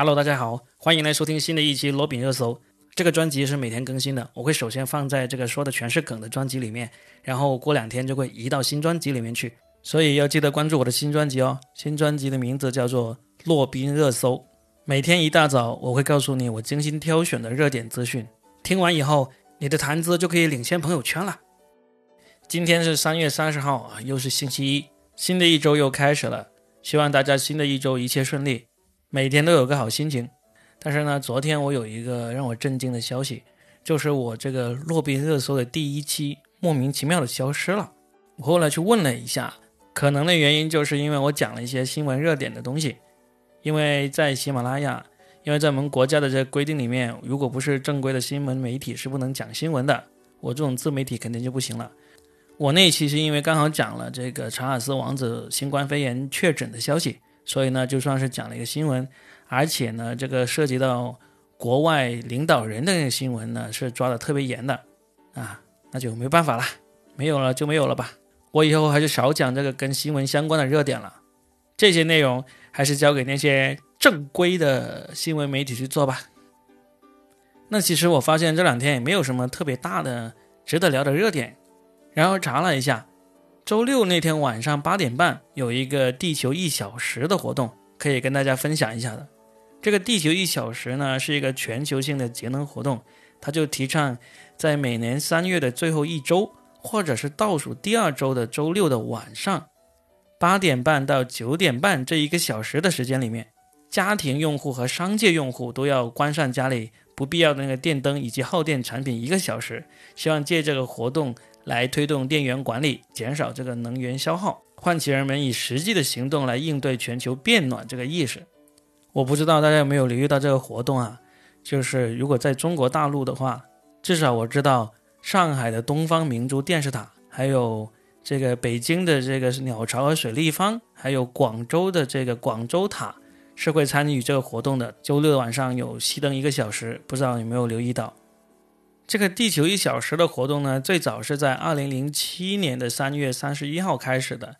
Hello，大家好，欢迎来收听新的一期罗饼热搜。这个专辑是每天更新的，我会首先放在这个说的全是梗的专辑里面，然后过两天就会移到新专辑里面去，所以要记得关注我的新专辑哦。新专辑的名字叫做《洛宾热搜》，每天一大早我会告诉你我精心挑选的热点资讯，听完以后你的谈资就可以领先朋友圈了。今天是三月三十号啊，又是星期一，新的一周又开始了，希望大家新的一周一切顺利。每天都有个好心情，但是呢，昨天我有一个让我震惊的消息，就是我这个洛宾热搜的第一期莫名其妙的消失了。我后来去问了一下，可能的原因就是因为我讲了一些新闻热点的东西，因为在喜马拉雅，因为在我们国家的这个规定里面，如果不是正规的新闻媒体是不能讲新闻的，我这种自媒体肯定就不行了。我那期是因为刚好讲了这个查尔斯王子新冠肺炎确诊的消息。所以呢，就算是讲了一个新闻，而且呢，这个涉及到国外领导人的那个新闻呢，是抓的特别严的，啊，那就没办法了，没有了就没有了吧。我以后还是少讲这个跟新闻相关的热点了，这些内容还是交给那些正规的新闻媒体去做吧。那其实我发现这两天也没有什么特别大的值得聊的热点，然后查了一下。周六那天晚上八点半有一个地球一小时的活动，可以跟大家分享一下的。这个地球一小时呢是一个全球性的节能活动，它就提倡在每年三月的最后一周，或者是倒数第二周的周六的晚上八点半到九点半这一个小时的时间里面，家庭用户和商界用户都要关上家里不必要的那个电灯以及耗电产品一个小时，希望借这个活动。来推动电源管理，减少这个能源消耗，唤起人们以实际的行动来应对全球变暖这个意识。我不知道大家有没有留意到这个活动啊？就是如果在中国大陆的话，至少我知道上海的东方明珠电视塔，还有这个北京的这个鸟巢和水立方，还有广州的这个广州塔是会参与这个活动的。周六晚上有熄灯一个小时，不知道有没有留意到？这个地球一小时的活动呢，最早是在二零零七年的三月三十一号开始的，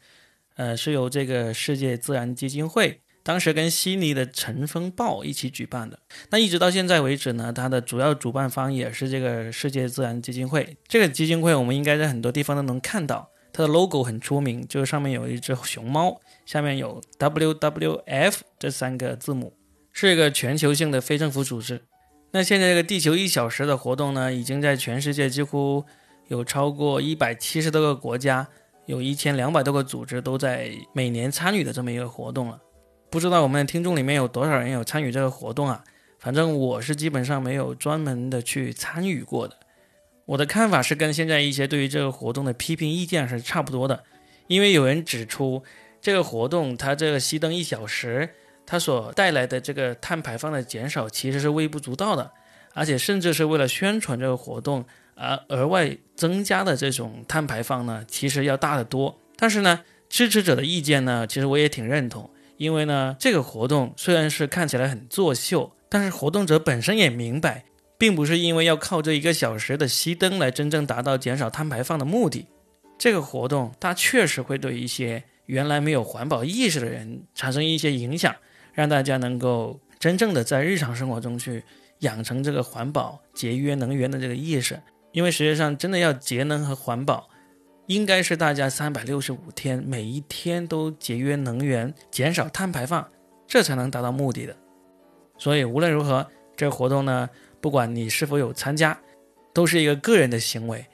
呃，是由这个世界自然基金会当时跟悉尼的《晨风报》一起举办的。那一直到现在为止呢，它的主要主办方也是这个世界自然基金会。这个基金会我们应该在很多地方都能看到，它的 logo 很出名，就是上面有一只熊猫，下面有 WWF 这三个字母，是一个全球性的非政府组织。那现在这个地球一小时的活动呢，已经在全世界几乎有超过一百七十多个国家，有一千两百多个组织都在每年参与的这么一个活动了。不知道我们的听众里面有多少人有参与这个活动啊？反正我是基本上没有专门的去参与过的。我的看法是跟现在一些对于这个活动的批评意见是差不多的，因为有人指出这个活动它这个熄灯一小时。它所带来的这个碳排放的减少其实是微不足道的，而且甚至是为了宣传这个活动而额外增加的这种碳排放呢，其实要大得多。但是呢，支持者的意见呢，其实我也挺认同，因为呢，这个活动虽然是看起来很作秀，但是活动者本身也明白，并不是因为要靠这一个小时的熄灯来真正达到减少碳排放的目的。这个活动它确实会对一些原来没有环保意识的人产生一些影响。让大家能够真正的在日常生活中去养成这个环保、节约能源的这个意识，因为实际上真的要节能和环保，应该是大家三百六十五天每一天都节约能源、减少碳排放，这才能达到目的的。所以无论如何，这个活动呢，不管你是否有参加，都是一个个人的行为。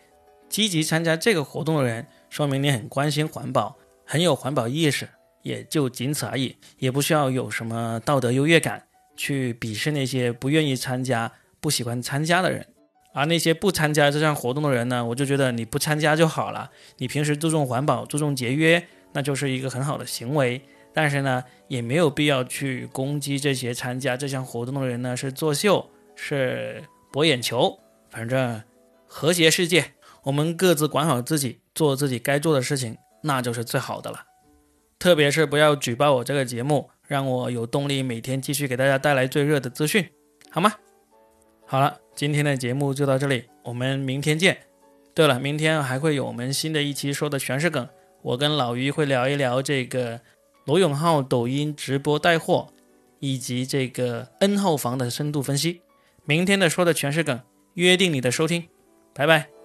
积极参加这个活动的人，说明你很关心环保，很有环保意识。也就仅此而已，也不需要有什么道德优越感去鄙视那些不愿意参加、不喜欢参加的人。而那些不参加这项活动的人呢，我就觉得你不参加就好了。你平时注重环保、注重节约，那就是一个很好的行为。但是呢，也没有必要去攻击这些参加这项活动的人呢，是作秀、是博眼球。反正和谐世界，我们各自管好自己，做自己该做的事情，那就是最好的了。特别是不要举报我这个节目，让我有动力每天继续给大家带来最热的资讯，好吗？好了，今天的节目就到这里，我们明天见。对了，明天还会有我们新的一期，说的全是梗。我跟老于会聊一聊这个罗永浩抖音直播带货，以及这个 N 号房的深度分析。明天的说的全是梗，约定你的收听，拜拜。